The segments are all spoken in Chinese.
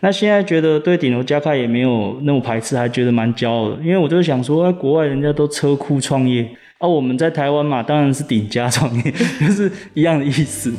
那现在觉得对顶楼加盖也没有那么排斥，还觉得蛮骄傲的，因为我就想说，在国外人家都车库创业，而、啊、我们在台湾嘛，当然是顶家创业，就是一样的意思。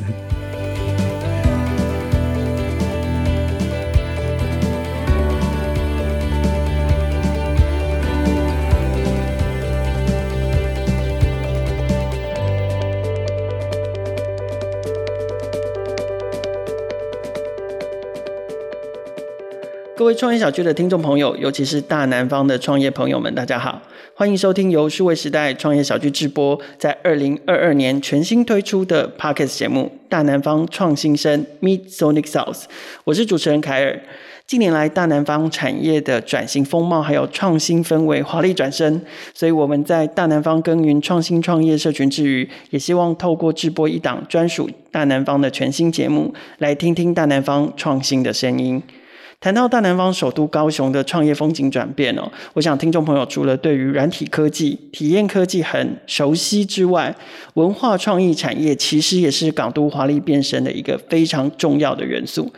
位创业小聚的听众朋友，尤其是大南方的创业朋友们，大家好，欢迎收听由数位时代创业小聚直播，在二零二二年全新推出的 Podcast 节目《大南方创新声 Meet Sonic South》。我是主持人凯尔。近年来，大南方产业的转型风貌还有创新氛围华丽转身，所以我们在大南方耕耘创新创业社群之余，也希望透过直播一档专属大南方的全新节目，来听听大南方创新的声音。谈到大南方首都高雄的创业风景转变哦，我想听众朋友除了对于软体科技、体验科技很熟悉之外，文化创意产业其实也是港都华丽变身的一个非常重要的元素。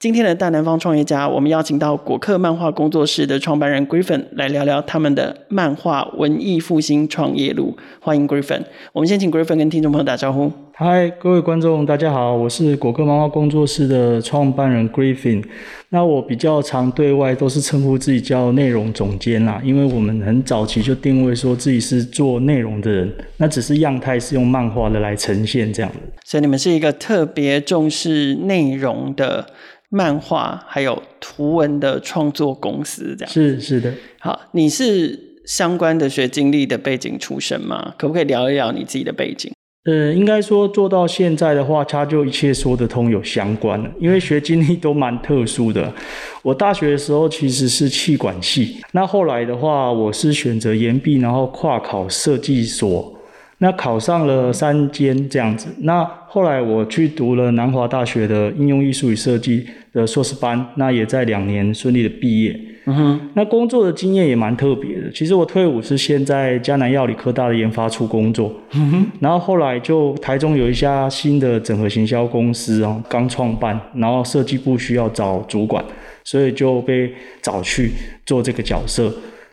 今天的大南方创业家，我们邀请到果克漫画工作室的创办人 Griffin 来聊聊他们的漫画文艺复兴创业路。欢迎 Griffin，我们先请 Griffin 跟听众朋友打招呼。嗨，各位观众，大家好，我是果克漫画工作室的创办人 Griffin。那我比较常对外都是称呼自己叫内容总监啦，因为我们很早期就定位说自己是做内容的人，那只是样态是用漫画的来呈现这样的。所以你们是一个特别重视内容的。漫画还有图文的创作公司，这样是是的。好，你是相关的学经历的背景出身吗？可不可以聊一聊你自己的背景？呃，应该说做到现在的话，它就一切说得通，有相关了。因为学经历都蛮特殊的。我大学的时候其实是气管系，那后来的话，我是选择延毕，然后跨考设计所。那考上了三间这样子，那后来我去读了南华大学的应用艺术与设计的硕士班，那也在两年顺利的毕业。嗯哼，那工作的经验也蛮特别的。其实我退伍是先在江南药理科大的研发处工作，嗯哼，然后后来就台中有一家新的整合行销公司哦，刚创办，然后设计部需要找主管，所以就被找去做这个角色。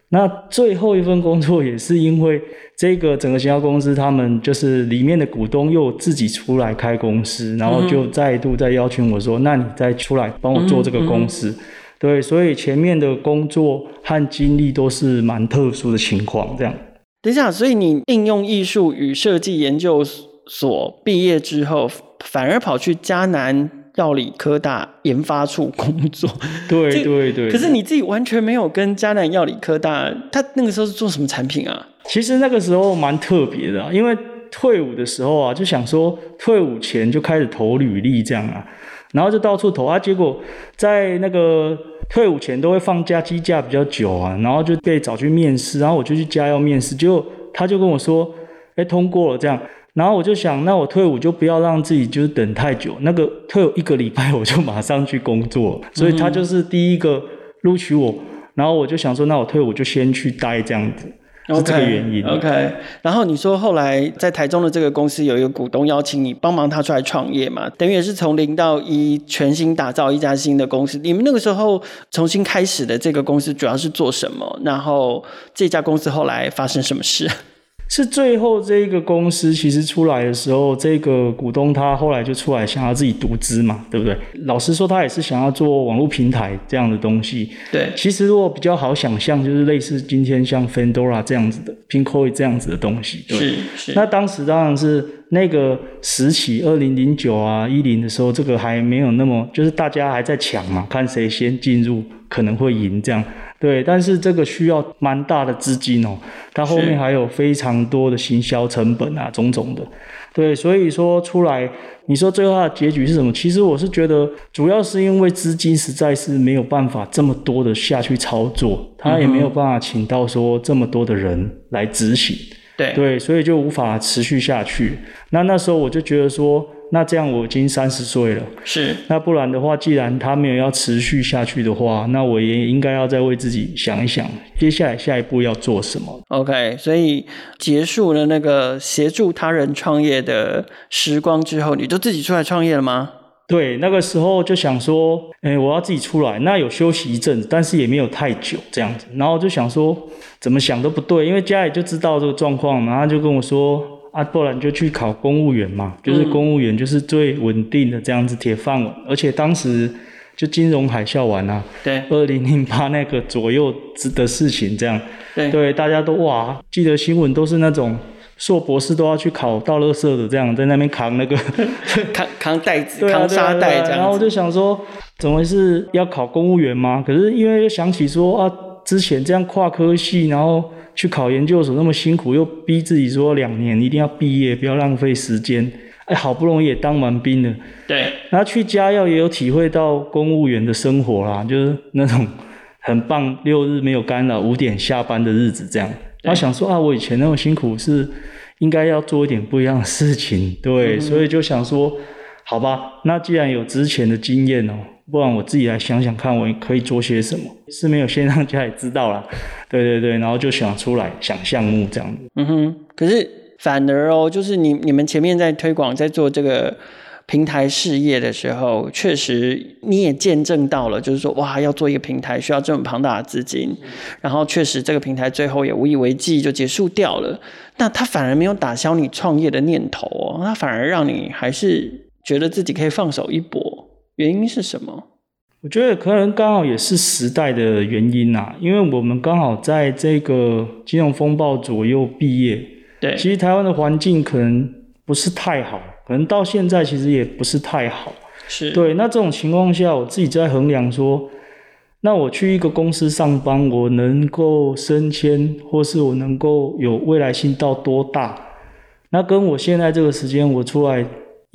那最后一份工作也是因为这个整个行销公司，他们就是里面的股东又自己出来开公司，然后就再度再邀请我说：“那你再出来帮我做这个公司。”对，所以前面的工作和经历都是蛮特殊的情况。这样，等一下，所以你应用艺术与设计研究所毕业之后，反而跑去嘉南。药理科大研发处工作，对对对，可是你自己完全没有跟迦南药理科大，他那个时候是做什么产品啊？其实那个时候蛮特别的，因为退伍的时候啊，就想说退伍前就开始投履历这样啊，然后就到处投啊，结果在那个退伍前都会放假，机假比较久啊，然后就被找去面试，然后我就去加药面试，结果他就跟我说，哎，通过了这样。然后我就想，那我退伍就不要让自己就是等太久。那个退伍一个礼拜，我就马上去工作，所以他就是第一个录取我。然后我就想说，那我退伍就先去待这样子是这个原因。OK。然后你说后来在台中的这个公司有一个股东邀请你帮忙他出来创业嘛？等于也是从零到一全新打造一家新的公司。你们那个时候重新开始的这个公司主要是做什么？然后这家公司后来发生什么事？是最后这一个公司其实出来的时候，这个股东他后来就出来想要自己独资嘛，对不对？老实说，他也是想要做网络平台这样的东西。对，其实如果比较好想象，就是类似今天像 Fandora 这样子的，Pinkoi 这样子的东西。对，是是。那当时当然是那个时期，二零零九啊一零的时候，这个还没有那么，就是大家还在抢嘛，看谁先进入可能会赢这样。对，但是这个需要蛮大的资金哦，它后面还有非常多的行销成本啊，种种的。对，所以说出来，你说最后它的结局是什么？其实我是觉得，主要是因为资金实在是没有办法这么多的下去操作，他也没有办法请到说这么多的人来执行。对对，所以就无法持续下去。那那时候我就觉得说。那这样我已经三十岁了，是。那不然的话，既然他没有要持续下去的话，那我也应该要再为自己想一想，接下来下一步要做什么。OK，所以结束了那个协助他人创业的时光之后，你就自己出来创业了吗？对，那个时候就想说，哎，我要自己出来，那有休息一阵子，但是也没有太久这样子。然后就想说，怎么想都不对，因为家里就知道这个状况嘛，他就跟我说，啊，不然就去考公务员嘛，就是公务员就是最稳定的这样子铁饭碗，嗯、而且当时就金融海啸完啊，对，二零零八那个左右的事情这样，对，对，大家都哇，记得新闻都是那种。硕博士都要去考道乐社的，这样在那边扛那个 扛扛袋子、啊、扛沙袋这样。然后我就想说，怎么回事？要考公务员吗？可是因为又想起说啊，之前这样跨科系，然后去考研究所那么辛苦，又逼自己说两年一定要毕业，不要浪费时间。哎，好不容易也当完兵了，对。然后去家药也有体会到公务员的生活啦，就是那种很棒，六日没有干扰，五点下班的日子这样。然后想说啊，我以前那么辛苦，是应该要做一点不一样的事情，对，嗯、所以就想说，好吧，那既然有之前的经验哦，不然我自己来想想看，我可以做些什么，是没有先让家里知道啦，对对对，然后就想出来想项目这样子。嗯哼，可是反而哦，就是你你们前面在推广，在做这个。平台事业的时候，确实你也见证到了，就是说，哇，要做一个平台需要这么庞大的资金，然后确实这个平台最后也无以为继就结束掉了。那他反而没有打消你创业的念头哦，他反而让你还是觉得自己可以放手一搏。原因是什么？我觉得可能刚好也是时代的原因呐，因为我们刚好在这个金融风暴左右毕业。对，其实台湾的环境可能不是太好。可能到现在其实也不是太好，是对。那这种情况下，我自己在衡量说，那我去一个公司上班，我能够升迁，或是我能够有未来性到多大？那跟我现在这个时间，我出来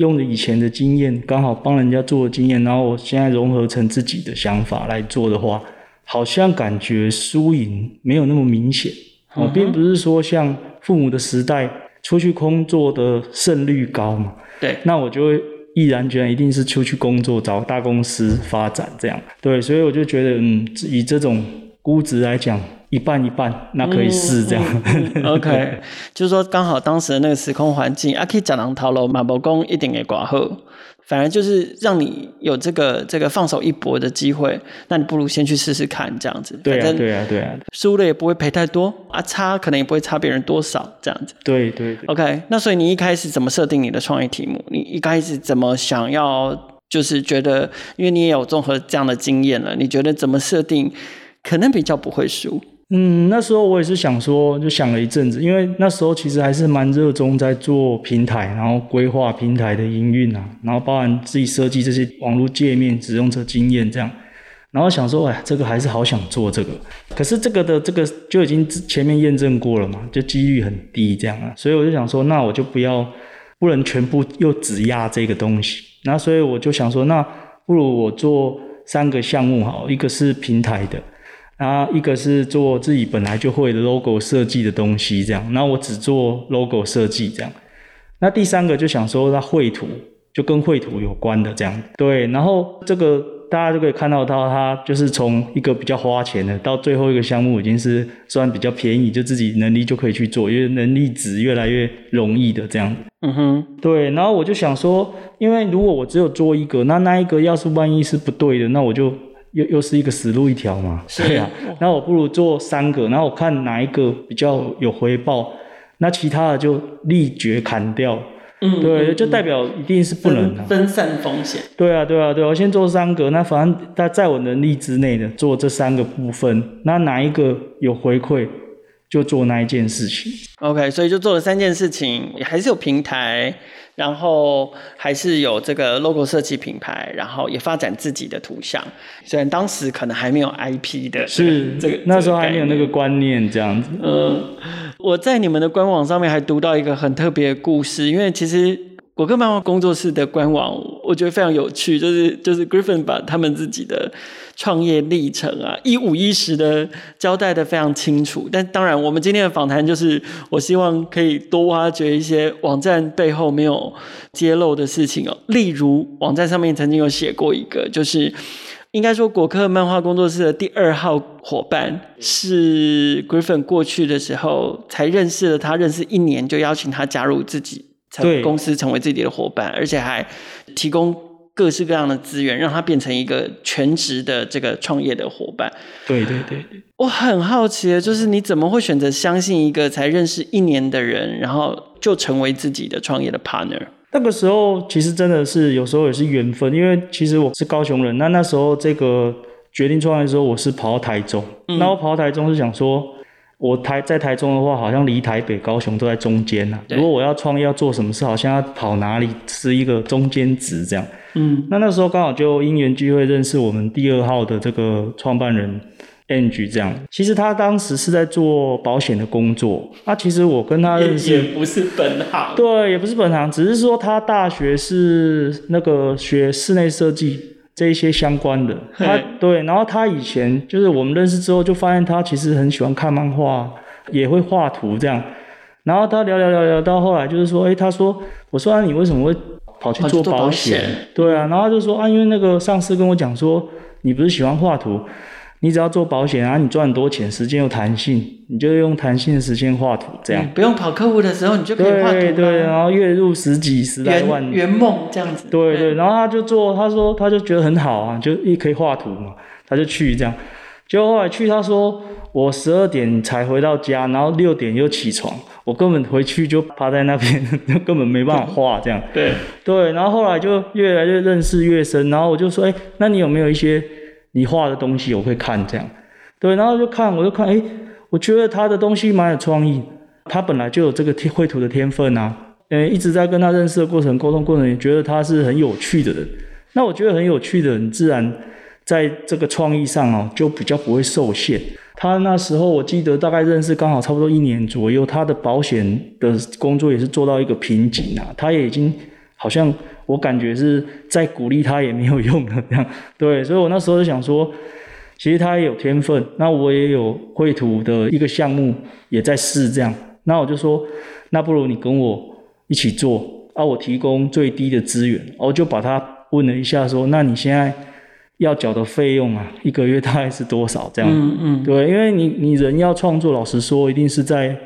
用的以前的经验，刚好帮人家做的经验，然后我现在融合成自己的想法来做的话，好像感觉输赢没有那么明显。我并不是说像父母的时代。出去工作的胜率高嘛？对，那我就会毅然决然一定是出去工作，找大公司发展这样。对，所以我就觉得，嗯，以这种估值来讲，一半一半，那可以试这样。嗯嗯嗯、OK，就是说刚好当时的那个时空环境，啊，可以讲人头路，嘛无讲一定会挂好。反而就是让你有这个这个放手一搏的机会，那你不如先去试试看，这样子。对啊，对啊，对啊。输了也不会赔太多啊，差可能也不会差别人多少，这样子。对对，对。OK，那所以你一开始怎么设定你的创业题目？你一开始怎么想要？就是觉得，因为你也有综合这样的经验了，你觉得怎么设定可能比较不会输？嗯，那时候我也是想说，就想了一阵子，因为那时候其实还是蛮热衷在做平台，然后规划平台的营运啊，然后包含自己设计这些网络界面、使用者经验这样，然后想说，哎，这个还是好想做这个，可是这个的这个就已经前面验证过了嘛，就几率很低这样啊，所以我就想说，那我就不要，不能全部又只压这个东西，那所以我就想说，那不如我做三个项目好，一个是平台的。啊，一个是做自己本来就会的 logo 设计的东西，这样。那我只做 logo 设计，这样。那第三个就想说，它绘图就跟绘图有关的这样。对，然后这个大家就可以看到到它就是从一个比较花钱的，到最后一个项目已经是算比较便宜，就自己能力就可以去做，因为能力值越来越容易的这样。嗯哼，对。然后我就想说，因为如果我只有做一个，那那一个要是万一是不对的，那我就。又又是一个死路一条嘛，对啊，那我不如做三个，然后我看哪一个比较有回报，那其他的就立决砍掉。嗯，对，就代表一定是不能的，分散风险。对啊，对啊，对啊，我先做三个，那反正在在我能力之内的做这三个部分，那哪一个有回馈，就做那一件事情。OK，所以就做了三件事情，还是有平台。然后还是有这个 logo 设计品牌，然后也发展自己的图像。虽然当时可能还没有 IP 的，是这个那时候还没有那个观念这样子。嗯，我在你们的官网上面还读到一个很特别的故事，因为其实果克漫画工作室的官网我觉得非常有趣，就是就是 Griffin 把他们自己的。创业历程啊，一五一十的交代的非常清楚。但当然，我们今天的访谈就是，我希望可以多挖掘一些网站背后没有揭露的事情哦。例如，网站上面曾经有写过一个，就是应该说果克漫画工作室的第二号伙伴是 Griffin 过去的时候才认识了他，认识一年就邀请他加入自己公司，成为自己的伙伴，而且还提供。各式各样的资源，让他变成一个全职的这个创业的伙伴。对对对对，我很好奇，就是你怎么会选择相信一个才认识一年的人，然后就成为自己的创业的 partner？那个时候其实真的是有时候也是缘分，因为其实我是高雄人，那那时候这个决定创业的时候，我是跑到台中，嗯、那我跑到台中是想说，我台在台中的话，好像离台北、高雄都在中间呐、啊。如果我要创业要做什么事，好像要跑哪里是一个中间值这样。嗯，那那时候刚好就因缘机会认识我们第二号的这个创办人。Angie 这样，其实他当时是在做保险的工作。那其实我跟他认识也不是本行，对，也不是本行，只是说他大学是那个学室内设计这一些相关的。他对，然后他以前就是我们认识之后，就发现他其实很喜欢看漫画，也会画图这样。然后他聊聊聊聊到后来，就是说，哎，他说，我说啊，你为什么会跑去做保险？对啊，然后他就说啊，因为那个上司跟我讲说，你不是喜欢画图。你只要做保险啊，你赚很多钱，时间有弹性，你就用弹性的时间画图，这样、嗯、不用跑客户的时候，你就可以画图。对对，然后月入十几十来万，圆梦这样子。对对，然后他就做，他说他就觉得很好啊，就一可以画图嘛，他就去这样。结果后来去，他说我十二点才回到家，然后六点又起床，我根本回去就趴在那边，根本没办法画这样。对对，然后后来就越来越认识越深，然后我就说，哎，那你有没有一些？你画的东西我会看，这样，对，然后就看，我就看，诶，我觉得他的东西蛮有创意，他本来就有这个绘图的天分啊，诶，一直在跟他认识的过程、沟通过程，也觉得他是很有趣的人。那我觉得很有趣的人，自然在这个创意上哦，就比较不会受限。他那时候我记得大概认识刚好差不多一年左右，他的保险的工作也是做到一个瓶颈啊，他也已经好像。我感觉是在鼓励他也没有用的这样，对，所以我那时候就想说，其实他也有天分，那我也有绘图的一个项目也在试这样，那我就说，那不如你跟我一起做，啊，我提供最低的资源，我就把他问了一下说，那你现在要缴的费用啊，一个月大概是多少这样？嗯嗯，对，因为你你人要创作，老实说，一定是在。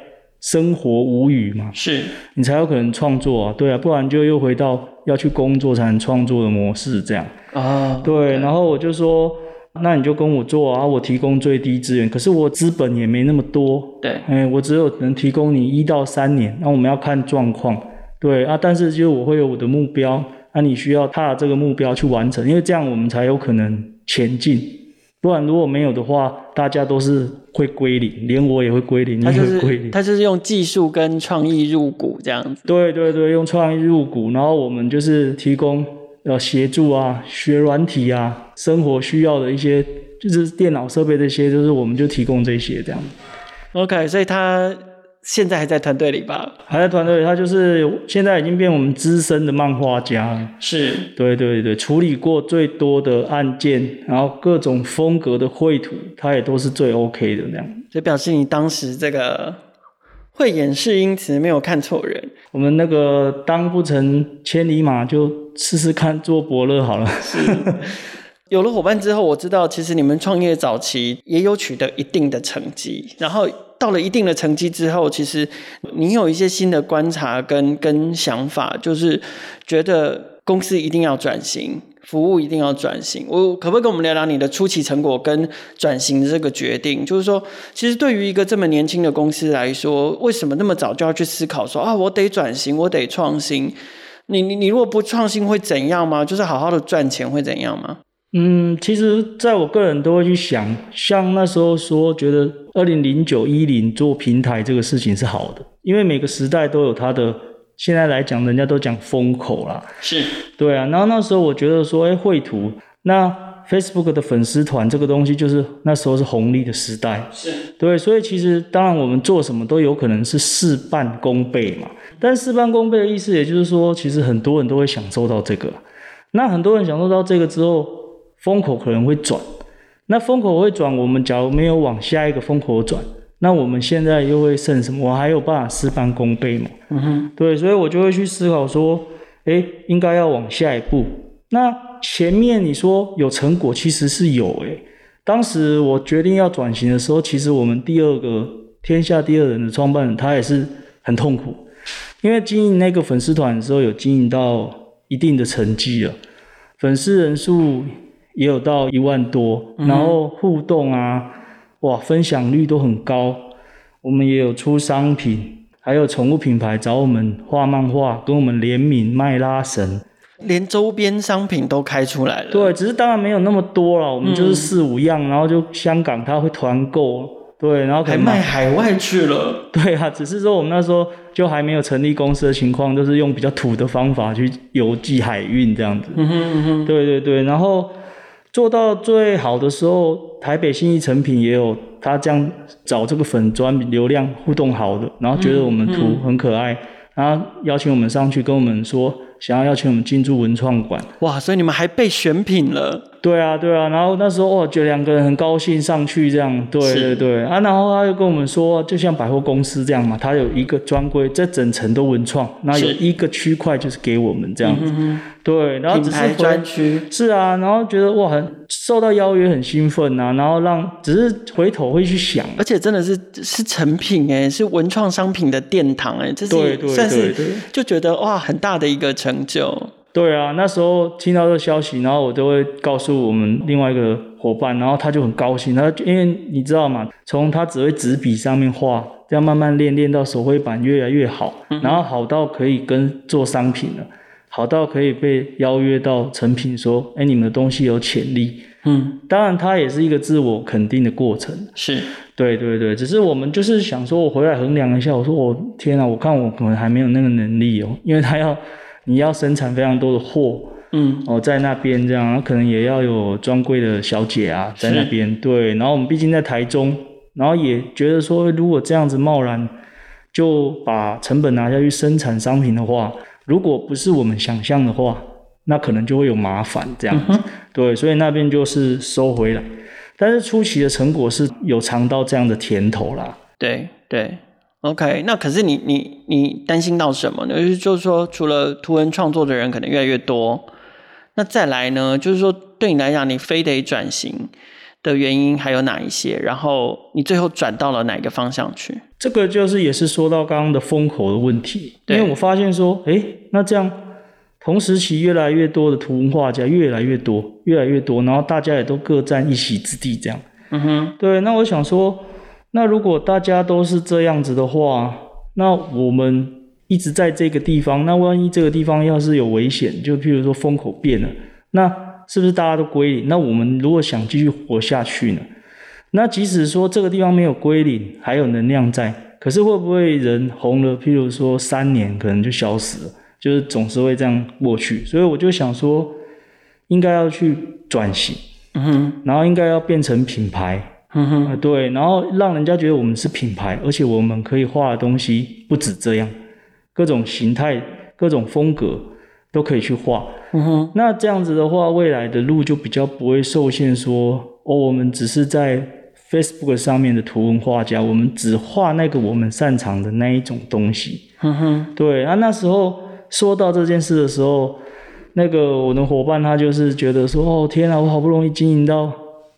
生活无语嘛，是。你才有可能创作啊，对啊，不然就又回到要去工作才能创作的模式这样。啊。对，对，然后我就说，那你就跟我做啊，我提供最低资源，可是我资本也没那么多，对，哎，我只有能提供你一到三年，那我们要看状况，对啊，但是就我会有我的目标，那你需要踏这个目标去完成，因为这样我们才有可能前进。不然如果没有的话，大家都是会归零，连我也会归零，你也会归零。他就是用技术跟创意入股这样子。对对对，用创意入股，然后我们就是提供呃协助啊，学软体啊，生活需要的一些就是电脑设备这些，就是我们就提供这些这样。OK，所以他。现在还在团队里吧？还在团队里，他就是现在已经变我们资深的漫画家了。是，对对对，处理过最多的案件，然后各种风格的绘图，他也都是最 OK 的那样。就表示你当时这个慧眼识英雌，没有看错人。我们那个当不成千里马，就试试看做伯乐好了。是。有了伙伴之后，我知道其实你们创业早期也有取得一定的成绩，然后。到了一定的成绩之后，其实你有一些新的观察跟跟想法，就是觉得公司一定要转型，服务一定要转型。我可不可以跟我们聊聊你的初期成果跟转型这个决定？就是说，其实对于一个这么年轻的公司来说，为什么那么早就要去思考说啊，我得转型，我得创新？你你你如果不创新会怎样吗？就是好好的赚钱会怎样吗？嗯，其实在我个人都会去想，像那时候说，觉得二零零九一零做平台这个事情是好的，因为每个时代都有它的。现在来讲，人家都讲风口啦，是对啊。然后那时候我觉得说，哎，绘图，那 Facebook 的粉丝团这个东西，就是那时候是红利的时代，是对。所以其实当然我们做什么都有可能是事半功倍嘛。但事半功倍的意思，也就是说，其实很多人都会享受到这个。那很多人享受到这个之后。风口可能会转，那风口会转，我们假如没有往下一个风口转，那我们现在又会剩什么？我还有办法事半功倍吗？嗯哼，对，所以我就会去思考说，诶，应该要往下一步。那前面你说有成果，其实是有诶。当时我决定要转型的时候，其实我们第二个天下第二人的创办人，他也是很痛苦，因为经营那个粉丝团的时候，有经营到一定的成绩了。粉丝人数也有到一万多，然后互动啊，哇，分享率都很高。我们也有出商品，还有宠物品牌找我们画漫画，跟我们联名卖拉绳，连周边商品都开出来了。对，只是当然没有那么多了，我们就是四五样，嗯、然后就香港他会团购。对，然后还卖海外去了。对啊，只是说我们那时候就还没有成立公司的情况，就是用比较土的方法去邮寄海运这样子。嗯哼嗯哼。对对对，然后做到最好的时候，台北新艺成品也有他这样找这个粉砖流量互动好的，然后觉得我们图很可爱，然后邀请我们上去跟我们说，想要邀请我们进驻文创馆。哇，所以你们还被选品了。对啊，对啊，然后那时候哦，就两个人很高兴上去这样，对对对。啊，然后他又跟我们说，就像百货公司这样嘛，他有一个专柜，这整层都文创，那有一个区块就是给我们这样。子，嗯、对，然后只是专区，是啊，然后觉得哇，很受到邀约很兴奋啊，然后让只是回头会去想，而且真的是是成品哎，是文创商品的殿堂哎，这是算是就觉得哇，很大的一个成就。对啊，那时候听到这个消息，然后我都会告诉我们另外一个伙伴，然后他就很高兴。他因为你知道吗？从他只会纸笔上面画，这样慢慢练练到手绘板越来越好，然后好到可以跟做商品了，好到可以被邀约到成品，说：“哎，你们的东西有潜力。”嗯，当然他也是一个自我肯定的过程。是，对对对，只是我们就是想说，我回来衡量一下，我说：“我天啊，我看我可能还没有那个能力哦，因为他要。”你要生产非常多的货，嗯，哦，在那边这样，可能也要有专柜的小姐啊，在那边，对。然后我们毕竟在台中，然后也觉得说，如果这样子贸然就把成本拿下去生产商品的话，如果不是我们想象的话，那可能就会有麻烦这样子，嗯，对。所以那边就是收回来，但是初期的成果是有尝到这样的甜头啦，对对。OK，那可是你你你担心到什么呢？就是就是说，除了图文创作的人可能越来越多，那再来呢？就是说，对你来讲，你非得转型的原因还有哪一些？然后你最后转到了哪个方向去？这个就是也是说到刚刚的风口的问题，因为我发现说，哎，那这样同时期越来越多的图文画家越来越多，越来越多，然后大家也都各占一席之地，这样。嗯哼，对。那我想说。那如果大家都是这样子的话，那我们一直在这个地方，那万一这个地方要是有危险，就譬如说风口变了，那是不是大家都归零？那我们如果想继续活下去呢？那即使说这个地方没有归零，还有能量在，可是会不会人红了？譬如说三年可能就消失了，就是总是会这样过去。所以我就想说，应该要去转型，嗯哼，然后应该要变成品牌。嗯哼，对，然后让人家觉得我们是品牌，而且我们可以画的东西不止这样，各种形态、各种风格都可以去画。嗯哼，那这样子的话，未来的路就比较不会受限说，说哦，我们只是在 Facebook 上面的图文画家，我们只画那个我们擅长的那一种东西。嗯哼，对，那那时候说到这件事的时候，那个我的伙伴他就是觉得说，哦，天啊，我好不容易经营到。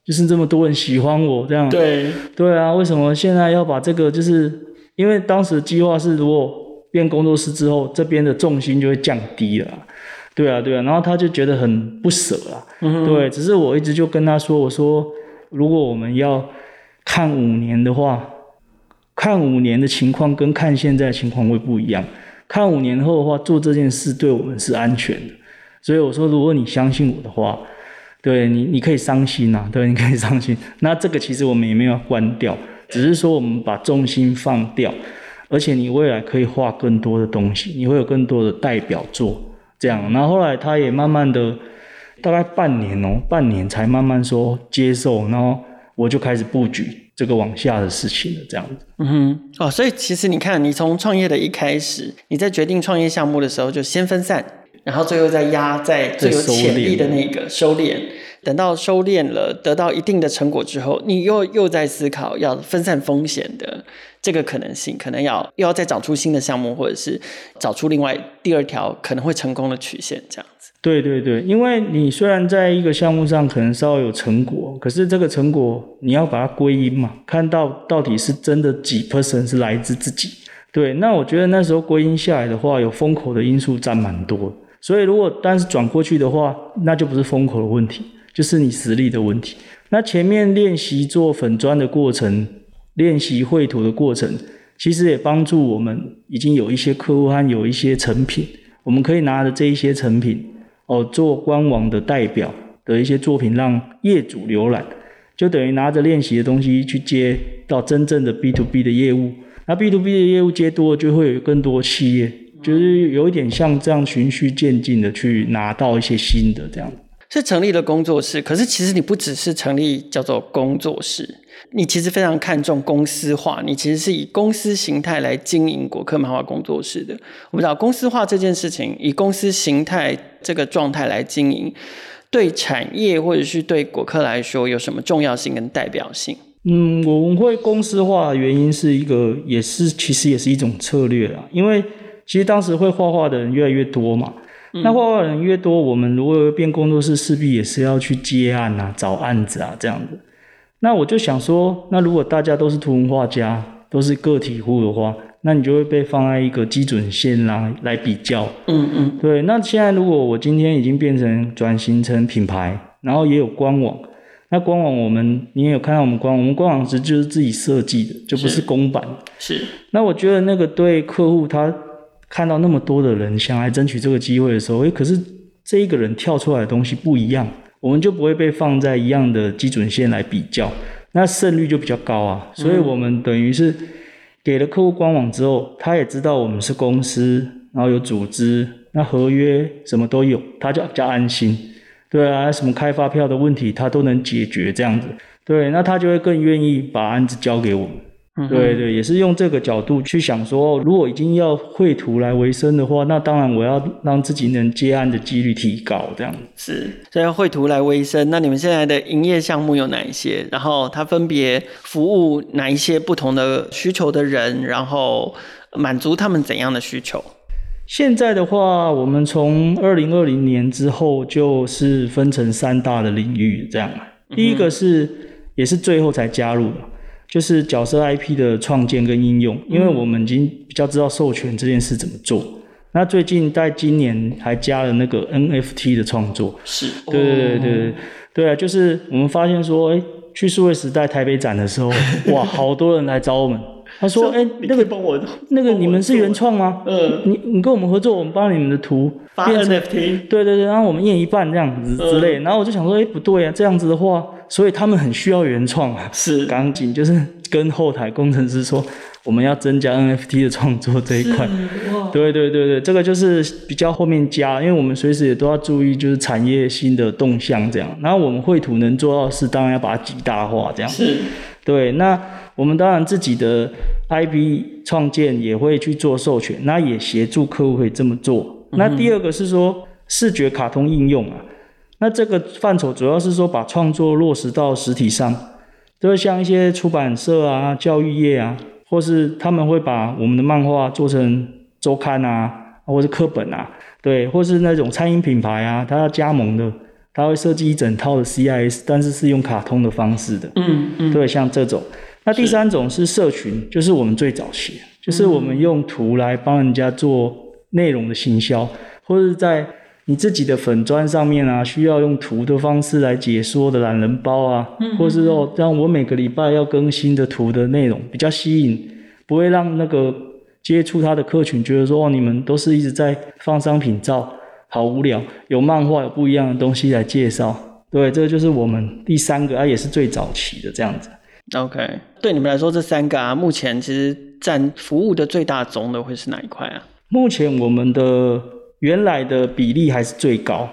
就是这么多人喜欢我这样，对。对啊，为什么现在要把这个？就是因为当时计划是，如果变工作室之后，这边的重心就会降低了，对啊对啊，然后他就觉得很不舍啊，嗯，对，只是我一直就跟他说，我说如果我们要看五年的话，看五年的情况跟看现在的情况会不一样，看五年后的话，做这件事对我们是安全的，所以我说，如果你相信我的话。对你，你可以伤心呐、对，你可以伤心。那这个其实我们也没有关掉，只是说我们把重心放掉，而且你未来可以画更多的东西，你会有更多的代表作，这样。然后后来他也慢慢的，大概半年哦，半年才慢慢说接受，然后我就开始布局这个往下的事情了，这样子。嗯哼，哦，所以其实你看，你从创业的一开始，你在决定创业项目的时候就先分散。然后最后再压在最有潜力的那个收敛，等到收敛了，得到一定的成果之后，你又又在思考要分散风险的这个可能性，可能要又要再找出新的项目，或者是找出另外第二条可能会成功的曲线，这样子。对对对，因为你虽然在一个项目上可能稍微有成果，可是这个成果你要把它归因嘛，看到到底是真的几 percent 是来自自己。对，那我觉得那时候归因下来的话，有风口的因素占蛮多。所以如果但是转过去的话，那就不是风口的问题，就是你实力的问题。那前面练习做粉砖的过程，练习绘图的过程，其实也帮助我们已经有一些客户和有一些成品，我们可以拿着这一些成品哦，做官网的代表的一些作品，让业主浏览，就等于拿着练习的东西去接到真正的 B to B 的业务。那 B to B 的业务接多，就会有更多企业，就是有一点像这样循序渐进的去拿到一些新的这样。是成立了工作室，可是其实你不只是成立叫做工作室，你其实非常看重公司化，你其实是以公司形态来经营果科漫画工作室的。我们知道公司化这件事情，以公司形态这个状态来经营，对产业或者是对果科来说有什么重要性跟代表性？嗯，我们会公司化的原因是一个，也是其实也是一种策略啊，因为其实当时会画画的人越来越多嘛。那画画人越多，我们如果变工作室，势必也是要去接案啊、找案子啊这样子。那我就想说，那如果大家都是图文画家，都是个体户的话，那你就会被放在一个基准线啦来比较。嗯嗯。对，那现在如果我今天已经变成转型成品牌，然后也有官网，那官网我们你也有看到我们官网，我们官网其实就是自己设计的，就不是公版。是。那我觉得那个对客户他。看到那么多的人想来争取这个机会的时候，诶，可是这一个人跳出来的东西不一样，我们就不会被放在一样的基准线来比较，那胜率就比较高啊。所以我们等于是给了客户官网之后，他也知道我们是公司，然后有组织，那合约什么都有，他就比较安心。对啊，什么开发票的问题他都能解决这样子，对，那他就会更愿意把案子交给我们。对对，也是用这个角度去想说，如果已经要绘图来维生的话，那当然我要让自己能接案的几率提高，这样。是，所以要绘图来维生。那你们现在的营业项目有哪一些？然后它分别服务哪一些不同的需求的人？然后满足他们怎样的需求？现在的话，我们从二零二零年之后就是分成三大的领域，这样。第一个是，也是最后才加入的。就是角色 IP 的创建跟应用，因为我们已经比较知道授权这件事怎么做。那最近在今年还加了那个 NFT 的创作，是，对对对对对啊！就是我们发现说，哎，去数位时代台北展的时候，哇，好多人来找我们。他说，哎，那个帮我，那个你们是原创吗？嗯，你你跟我们合作，我们帮你们的图发 NFT，对对对，然后我们验一半这样子之类。然后我就想说，哎，不对啊，这样子的话。所以他们很需要原创啊，是赶紧就是跟后台工程师说，我们要增加 NFT 的创作这一块。对对对对，这个就是比较后面加，因为我们随时也都要注意就是产业新的动向这样。然后我们绘图能做到的是，当然要把它极大化这样。是，对。那我们当然自己的 IP 创建也会去做授权，那也协助客户会这么做。那第二个是说视觉卡通应用啊。那这个范畴主要是说把创作落实到实体上，就是像一些出版社啊、教育业啊，或是他们会把我们的漫画做成周刊啊，或是课本啊，对，或是那种餐饮品牌啊，他要加盟的，他会设计一整套的 CIS，但是是用卡通的方式的，嗯嗯，对，像这种。那第三种是社群，就是我们最早期，就是我们用图来帮人家做内容的行销，或者在。你自己的粉砖上面啊，需要用图的方式来解说的懒人包啊，嗯、或是说让我每个礼拜要更新的图的内容比较吸引，不会让那个接触他的客群觉得说哦，你们都是一直在放商品照，好无聊。有漫画，有不一样的东西来介绍，对，这个就是我们第三个啊，也是最早期的这样子。OK，对你们来说，这三个啊，目前其实占服务的最大宗的会是哪一块啊？目前我们的。原来的比例还是最高，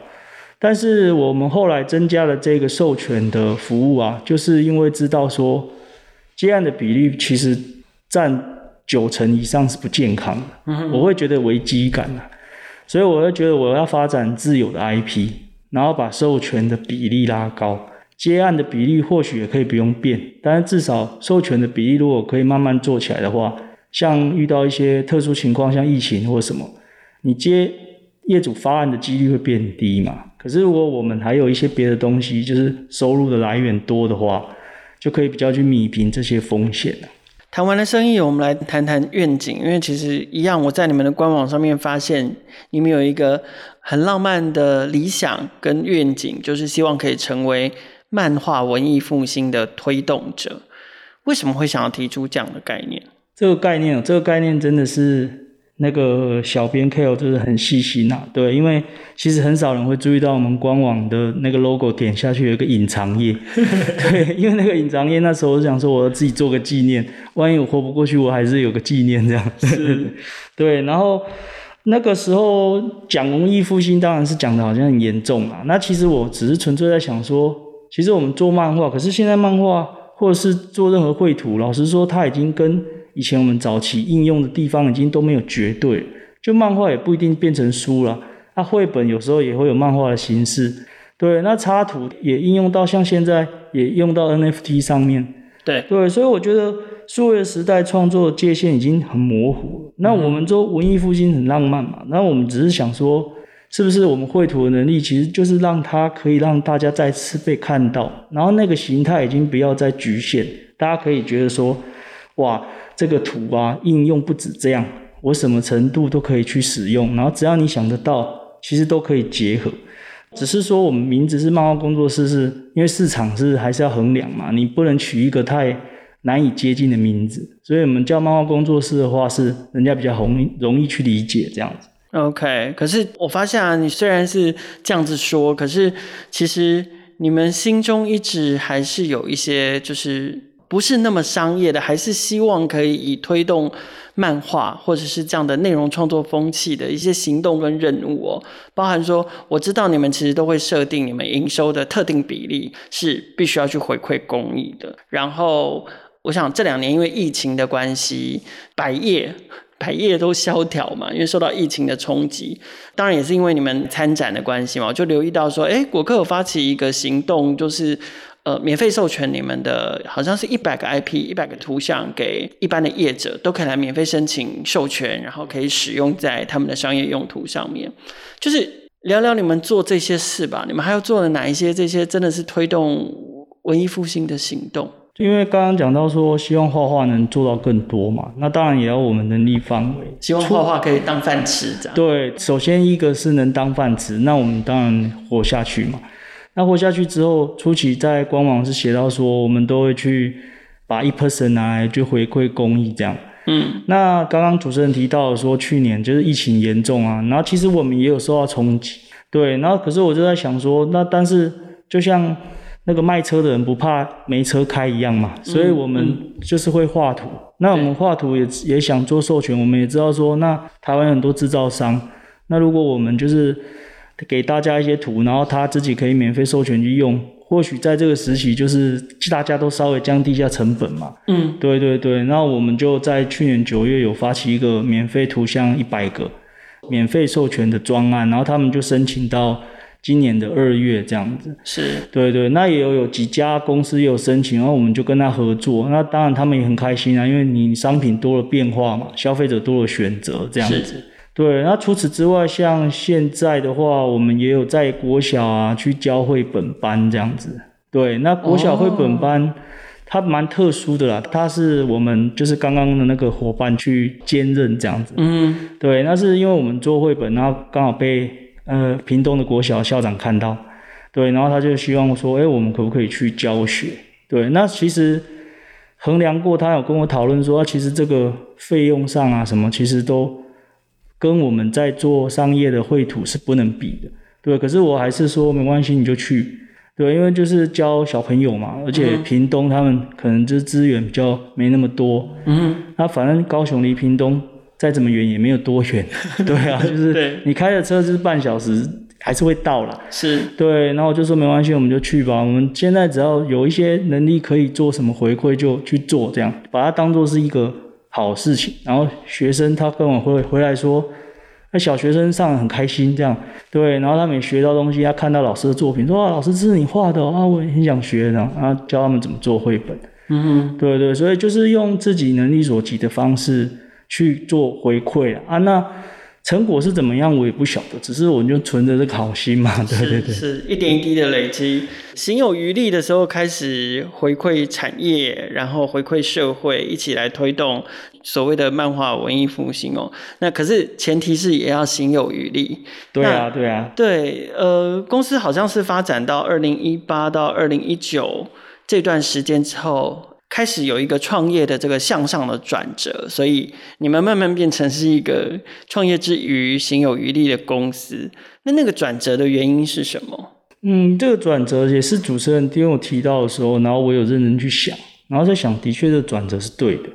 但是我们后来增加了这个授权的服务啊，就是因为知道说接案的比例其实占九成以上是不健康的，我会觉得危机感啊，所以我会觉得我要发展自有的 IP，然后把授权的比例拉高，接案的比例或许也可以不用变，但是至少授权的比例如果可以慢慢做起来的话，像遇到一些特殊情况，像疫情或什么，你接。业主发案的几率会变低嘛？可是如果我们还有一些别的东西，就是收入的来源多的话，就可以比较去弭平这些风险了。谈完了生意，我们来谈谈愿景。因为其实一样，我在你们的官网上面发现，你们有一个很浪漫的理想跟愿景，就是希望可以成为漫画文艺复兴的推动者。为什么会想要提出这样的概念？这个概念，这个概念真的是。那个小编 Ko 就是很细心呐，对，因为其实很少人会注意到我们官网的那个 logo 点下去有一个隐藏页，对，因为那个隐藏页那时候我想说我要自己做个纪念，万一我活不过去，我还是有个纪念这样子，对，然后那个时候讲文艺复兴当然是讲的好像很严重啊，那其实我只是纯粹在想说，其实我们做漫画，可是现在漫画或者是做任何绘图，老实说，它已经跟以前我们早期应用的地方已经都没有绝对，就漫画也不一定变成书了，那绘本有时候也会有漫画的形式，对，那插图也应用到像现在也用到 NFT 上面，对对，所以我觉得数位时代创作的界限已经很模糊了。那我们说文艺复兴很浪漫嘛，那我们只是想说，是不是我们绘图的能力其实就是让它可以让大家再次被看到，然后那个形态已经不要再局限，大家可以觉得说，哇。这个图啊，应用不止这样，我什么程度都可以去使用，然后只要你想得到，其实都可以结合。只是说我们名字是漫画工作室是，因为市场是还是要衡量嘛，你不能取一个太难以接近的名字，所以我们叫漫画工作室的话，是人家比较容易容易去理解这样子。OK，可是我发现啊，你虽然是这样子说，可是其实你们心中一直还是有一些就是。不是那么商业的，还是希望可以以推动漫画或者是这样的内容创作风气的一些行动跟任务哦，包含说，我知道你们其实都会设定你们营收的特定比例是必须要去回馈公益的。然后，我想这两年因为疫情的关系，百业百业都萧条嘛，因为受到疫情的冲击，当然也是因为你们参展的关系嘛，我就留意到说，哎，果客有发起一个行动，就是。呃，免费授权你们的，好像是一百个 IP，一百个图像给一般的业者，都可以来免费申请授权，然后可以使用在他们的商业用途上面。就是聊聊你们做这些事吧，你们还要做了哪一些这些真的是推动文艺复兴的行动？因为刚刚讲到说，希望画画能做到更多嘛，那当然也要我们能力范围，希望画画可以当饭吃这样。对，首先一个是能当饭吃，那我们当然活下去嘛。那活下去之后，初期在官网是写到说，我们都会去把一 percent 拿来去回馈公益这样。嗯，那刚刚主持人提到说，去年就是疫情严重啊，然后其实我们也有受到冲击，对，然后可是我就在想说，那但是就像那个卖车的人不怕没车开一样嘛，所以我们就是会画图。那我们画图也也想做授权，我们也知道说，那台湾很多制造商，那如果我们就是。给大家一些图，然后他自己可以免费授权去用。或许在这个时期，就是大家都稍微降低一下成本嘛。嗯，对对对。那我们就在去年九月有发起一个免费图像一百个免费授权的专案，然后他们就申请到今年的二月这样子。是，对对。那也有有几家公司也有申请，然后我们就跟他合作。那当然他们也很开心啊，因为你商品多了变化嘛，消费者多了选择这样子。对，那除此之外，像现在的话，我们也有在国小啊去教绘本班这样子。对，那国小绘本班，哦、它蛮特殊的啦，它是我们就是刚刚的那个伙伴去兼任这样子。嗯，对，那是因为我们做绘本，然后刚好被呃屏东的国小校长看到，对，然后他就希望说，哎，我们可不可以去教学？对，那其实衡量过，他有跟我讨论说，啊、其实这个费用上啊什么，其实都。跟我们在做商业的绘图是不能比的，对。可是我还是说没关系，你就去，对，因为就是教小朋友嘛，而且屏东他们可能就是资源比较没那么多，嗯，那反正高雄离屏东再怎么远也没有多远，对啊，就是你开的车就是半小时还是会到了。是，对。然后我就说没关系，我们就去吧。我们现在只要有一些能力可以做什么回馈就去做，这样把它当做是一个。好事情，然后学生他跟我回回来说，那小学生上很开心，这样。对，然后他们也学到东西，他看到老师的作品，说啊，老师这是你画的啊，我也很想学，然后教他们怎么做绘本，嗯哼，对对，所以就是用自己能力所及的方式去做回馈啊，那成果是怎么样，我也不晓得，只是我就存着这个好心嘛，对对对，是，是一点一滴的累积，行有余力的时候开始回馈产业，然后回馈社会，一起来推动所谓的漫画文艺复兴哦。那可是前提是也要行有余力。对啊，对啊，对，呃，公司好像是发展到二零一八到二零一九这段时间之后。开始有一个创业的这个向上的转折，所以你们慢慢变成是一个创业之余行有余力的公司。那那个转折的原因是什么？嗯，这个转折也是主持人跟我提到的时候，然后我有认真去想，然后在想，的确这转折是对的，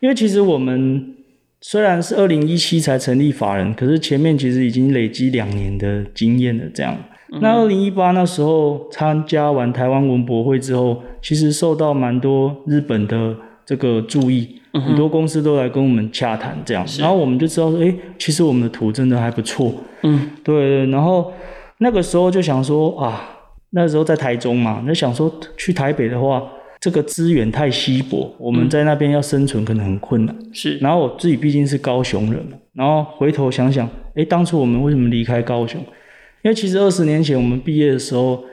因为其实我们虽然是二零一七才成立法人，可是前面其实已经累积两年的经验了，这样。那二零一八那时候参加完台湾文博会之后，其实受到蛮多日本的这个注意，很多公司都来跟我们洽谈这样，然后我们就知道说，哎，其实我们的图真的还不错，嗯，对，然后那个时候就想说啊，那时候在台中嘛，那想说去台北的话，这个资源太稀薄，我们在那边要生存可能很困难，是。然后我自己毕竟是高雄人嘛，然后回头想想，哎，当初我们为什么离开高雄？因为其实二十年前我们毕业的时候，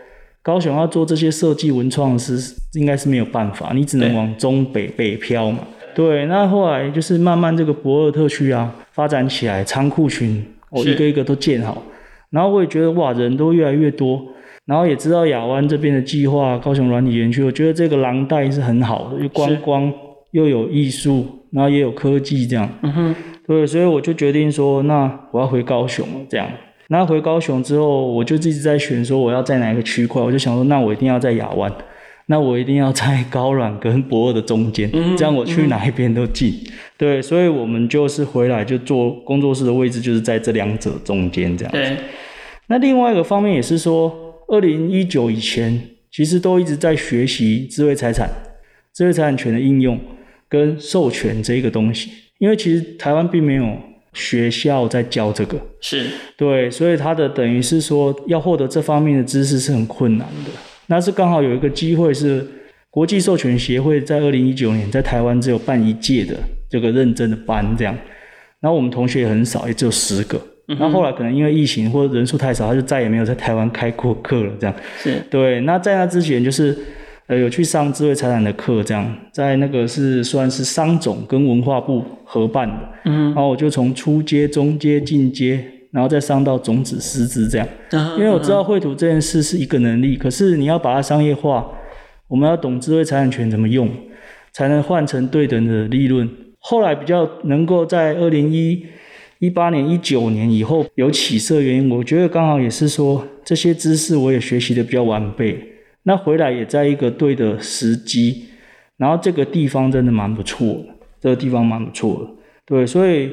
高雄要做这些设计文创是，应该是没有办法，你只能往中北北漂嘛。对，那后来就是慢慢这个博尔特区啊发展起来，仓库群我一个一个都建好，然后我也觉得哇，人都越来越多，然后也知道亚湾这边的计划，高雄软体园区，我觉得这个廊带是很好的，又观光又有艺术，然后也有科技这样。嗯哼，对，所以我就决定说，那我要回高雄了，这样。那回高雄之后，我就一直在选，说我要在哪一个区块。我就想说，那我一定要在亚湾，那我一定要在高软跟博二的中间，嗯，这样我去哪一边都近，嗯。对，所以我们就是回来就做工作室的位置，就是在这两者中间这样子。对。那另外一个方面也是说，二零一九以前，其实都一直在学习智慧财产、智慧财产权的应用跟授权这一个东西，因为其实台湾并没有。学校在教这个，是对，所以他的等于是说，要获得这方面的知识是很困难的。那是刚好有一个机会，是国际授权协会在二零一九年在台湾只有办一届的这个认证的班，这样。然后我们同学也很少，也只有十个。那、嗯、后来可能因为疫情或者人数太少，他就再也没有在台湾开过课了。这样是对。那在那之前就是。呃，有去上智慧财产的课，这样在那个是算是商总跟文化部合办的，嗯，然后我就从初阶、中阶、进阶，然后再上到种子师资这样，因为我知道绘图这件事是一个能力，可是你要把它商业化，我们要懂智慧财产权怎么用，才能换成对等的利润。后来比较能够在二零一一八年、一九年以后有起色原因，我觉得刚好也是说这些知识我也学习的比较完备。那回来也在一个对的时机，然后这个地方真的蛮不错的，这个地方蛮不错的，对，所以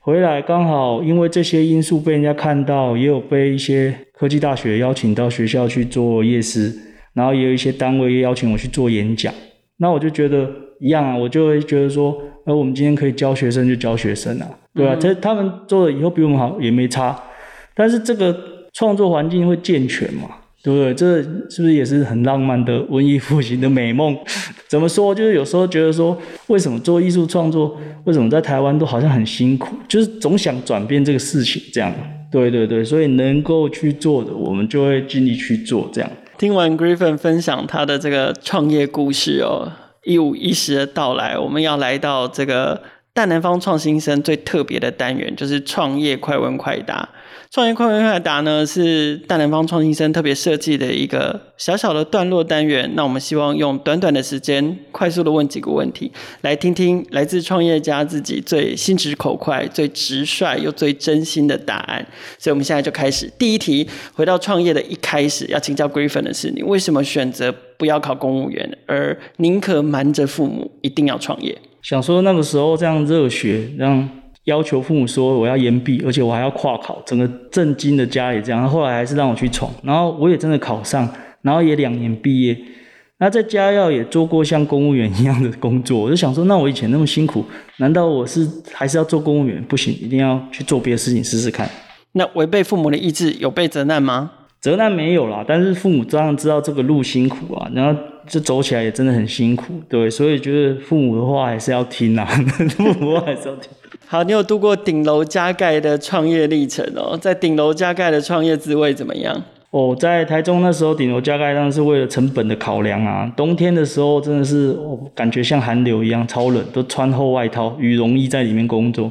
回来刚好因为这些因素被人家看到，也有被一些科技大学邀请到学校去做夜师，然后也有一些单位邀请我去做演讲，那我就觉得一样啊，我就会觉得说，呃，我们今天可以教学生就教学生啊，对啊，这他们做的以后比我们好也没差，但是这个创作环境会健全嘛。对不对？这是不是也是很浪漫的文艺复兴的美梦？怎么说？就是有时候觉得说，为什么做艺术创作，为什么在台湾都好像很辛苦？就是总想转变这个事情，这样。对对对，所以能够去做的，我们就会尽力去做。这样。听完 Griffin 分享他的这个创业故事哦，一五一十的到来，我们要来到这个大南方创新生最特别的单元，就是创业快问快答。创业快问快答呢，是大南方创新生特别设计的一个小小的段落单元。那我们希望用短短的时间，快速的问几个问题，来听听来自创业家自己最心直口快、最直率又最真心的答案。所以，我们现在就开始第一题。回到创业的一开始，要请教 Griffin 的是，你为什么选择不要考公务员，而宁可瞒着父母一定要创业？想说那个时候这样热血，让。要求父母说我要延毕，而且我还要跨考，整个震惊的家里这样。后来还是让我去闯，然后我也真的考上，然后也两年毕业。那在家药也做过像公务员一样的工作，我就想说，那我以前那么辛苦，难道我是还是要做公务员？不行，一定要去做别的事情试试看。那违背父母的意志，有被责难吗？责难没有啦，但是父母当然知道这个路辛苦啊，然后这走起来也真的很辛苦，对，所以就是父母的话还是要听啊，父母的话还是要听。好，你有度过顶楼加盖的创业历程哦，在顶楼加盖的创业滋味怎么样？哦，在台中那时候顶楼加盖当然是为了成本的考量啊。冬天的时候真的是，哦，感觉像寒流一样超冷，都穿厚外套、羽绒衣在里面工作。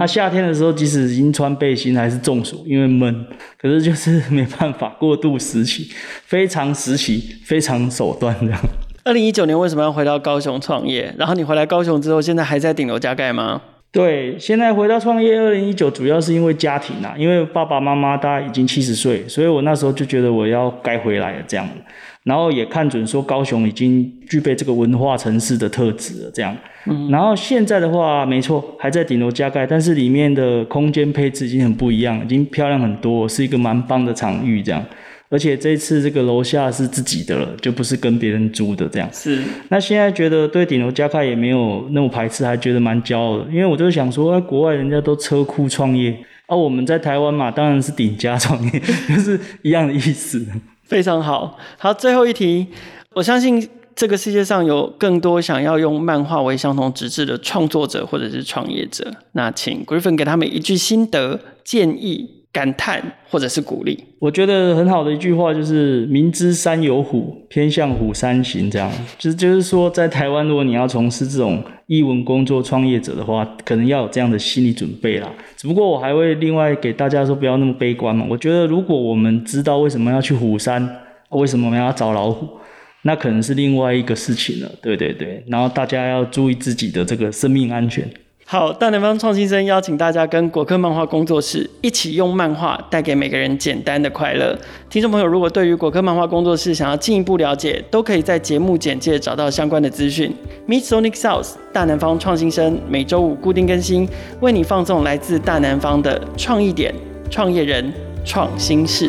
那夏天的时候，即使已经穿背心，还是中暑，因为闷。可是就是没办法，过度时期，非常时期，非常手段这样。二零一九年为什么要回到高雄创业？然后你回来高雄之后，现在还在顶楼加盖吗？对，现在回到创业，二零一九主要是因为家庭啊，因为爸爸妈妈大概已经七十岁，所以我那时候就觉得我要该回来了这样，然后也看准说高雄已经具备这个文化城市的特质了这样，嗯，然后现在的话，没错，还在顶楼加盖，但是里面的空间配置已经很不一样，已经漂亮很多，是一个蛮棒的场域这样。而且这次这个楼下是自己的了，就不是跟别人租的这样。是。那现在觉得对顶楼加盖也没有那么排斥，还觉得蛮骄傲的。因为我就想说，在国外人家都车库创业，而、啊、我们在台湾嘛，当然是顶家创业，就是一样的意思。非常好。好，最后一题，我相信这个世界上有更多想要用漫画为相同职志的创作者或者是创业者。那请 Griffin 给他们一句心得建议。感叹或者是鼓励，我觉得很好的一句话就是“明知山有虎，偏向虎山行”。这样，就是就是说，在台湾，如果你要从事这种艺文工作创业者的话，可能要有这样的心理准备啦。只不过我还会另外给大家说，不要那么悲观嘛。我觉得，如果我们知道为什么要去虎山，为什么我们要找老虎，那可能是另外一个事情了。对对对，然后大家要注意自己的这个生命安全。好，大南方创新生邀请大家跟果克漫画工作室一起用漫画带给每个人简单的快乐。听众朋友，如果对于果克漫画工作室想要进一步了解，都可以在节目简介找到相关的资讯。Meet Sonic South，大南方创新生每周五固定更新，为你放送来自大南方的创意点、创业人、创新事。